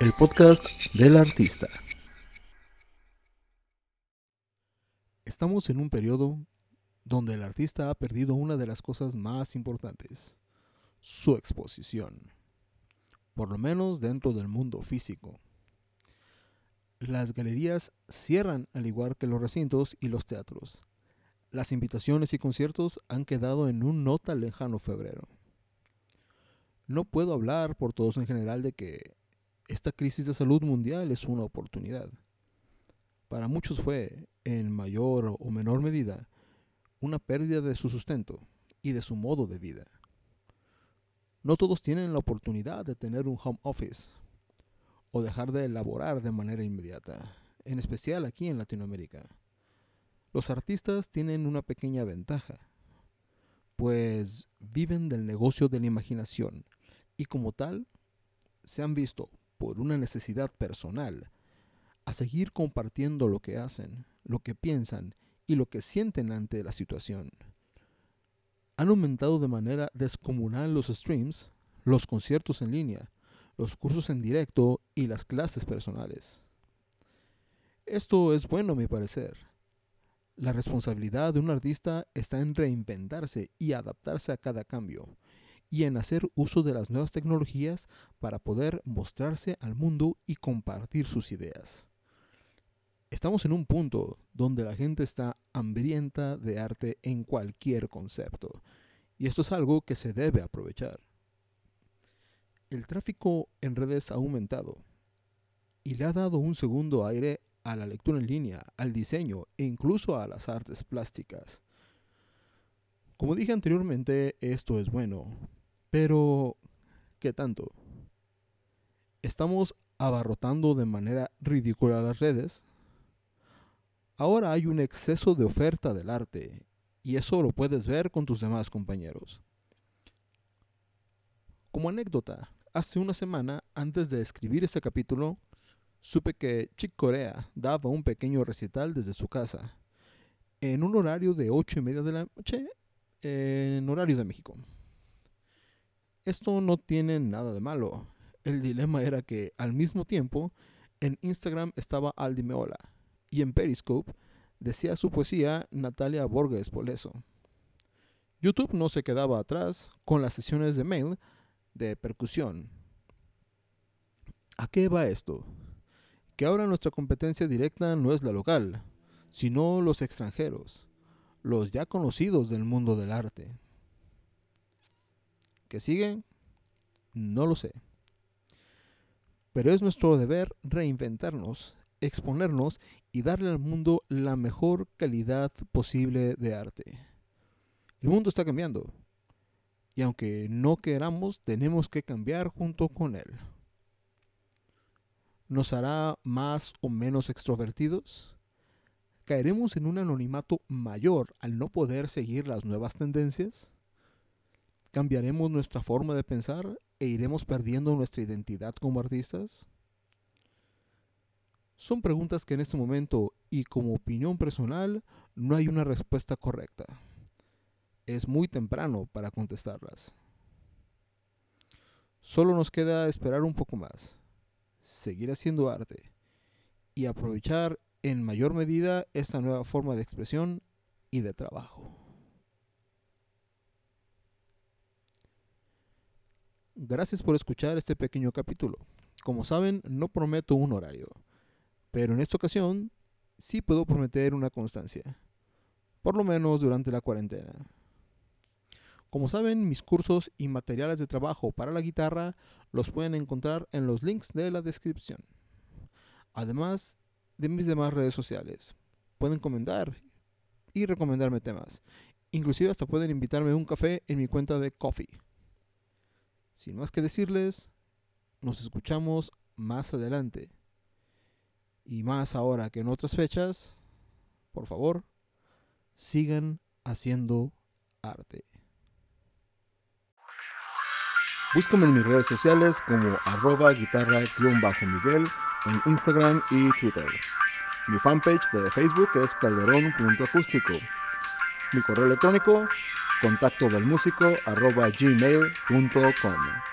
El podcast del artista. Estamos en un periodo donde el artista ha perdido una de las cosas más importantes, su exposición, por lo menos dentro del mundo físico. Las galerías cierran al igual que los recintos y los teatros. Las invitaciones y conciertos han quedado en un no tan lejano febrero. No puedo hablar por todos en general de que esta crisis de salud mundial es una oportunidad. Para muchos fue, en mayor o menor medida, una pérdida de su sustento y de su modo de vida. No todos tienen la oportunidad de tener un home office o dejar de elaborar de manera inmediata, en especial aquí en Latinoamérica. Los artistas tienen una pequeña ventaja, pues viven del negocio de la imaginación y como tal se han visto por una necesidad personal a seguir compartiendo lo que hacen, lo que piensan y lo que sienten ante la situación. Han aumentado de manera descomunal los streams, los conciertos en línea, los cursos en directo y las clases personales. Esto es bueno a mi parecer. La responsabilidad de un artista está en reinventarse y adaptarse a cada cambio, y en hacer uso de las nuevas tecnologías para poder mostrarse al mundo y compartir sus ideas. Estamos en un punto donde la gente está hambrienta de arte en cualquier concepto, y esto es algo que se debe aprovechar. El tráfico en redes ha aumentado y le ha dado un segundo aire a la lectura en línea, al diseño e incluso a las artes plásticas. Como dije anteriormente, esto es bueno, pero ¿qué tanto? ¿Estamos abarrotando de manera ridícula las redes? Ahora hay un exceso de oferta del arte y eso lo puedes ver con tus demás compañeros. Como anécdota, hace una semana antes de escribir este capítulo, supe que Chick Corea daba un pequeño recital desde su casa, en un horario de 8 y media de la noche, en horario de México. Esto no tiene nada de malo. El dilema era que al mismo tiempo en Instagram estaba Aldi Meola y en Periscope decía su poesía Natalia Borges Poleso. YouTube no se quedaba atrás con las sesiones de mail de percusión. ¿A qué va esto? Que ahora nuestra competencia directa no es la local, sino los extranjeros, los ya conocidos del mundo del arte. ¿Qué sigue? No lo sé. Pero es nuestro deber reinventarnos, exponernos y darle al mundo la mejor calidad posible de arte. El mundo está cambiando. Y aunque no queramos, tenemos que cambiar junto con él. ¿Nos hará más o menos extrovertidos? ¿Caeremos en un anonimato mayor al no poder seguir las nuevas tendencias? ¿Cambiaremos nuestra forma de pensar e iremos perdiendo nuestra identidad como artistas? Son preguntas que en este momento y como opinión personal no hay una respuesta correcta. Es muy temprano para contestarlas. Solo nos queda esperar un poco más, seguir haciendo arte y aprovechar en mayor medida esta nueva forma de expresión y de trabajo. Gracias por escuchar este pequeño capítulo. Como saben, no prometo un horario, pero en esta ocasión sí puedo prometer una constancia, por lo menos durante la cuarentena. Como saben, mis cursos y materiales de trabajo para la guitarra los pueden encontrar en los links de la descripción. Además de mis demás redes sociales, pueden comentar y recomendarme temas. Inclusive hasta pueden invitarme a un café en mi cuenta de Coffee. Sin más que decirles, nos escuchamos más adelante. Y más ahora que en otras fechas, por favor, sigan haciendo arte. Búscame en mis redes sociales como arroba guitarra-miguel en Instagram y Twitter. Mi fanpage de Facebook es calderón.acústico. Mi correo electrónico contacto del músico arroba gmail.com.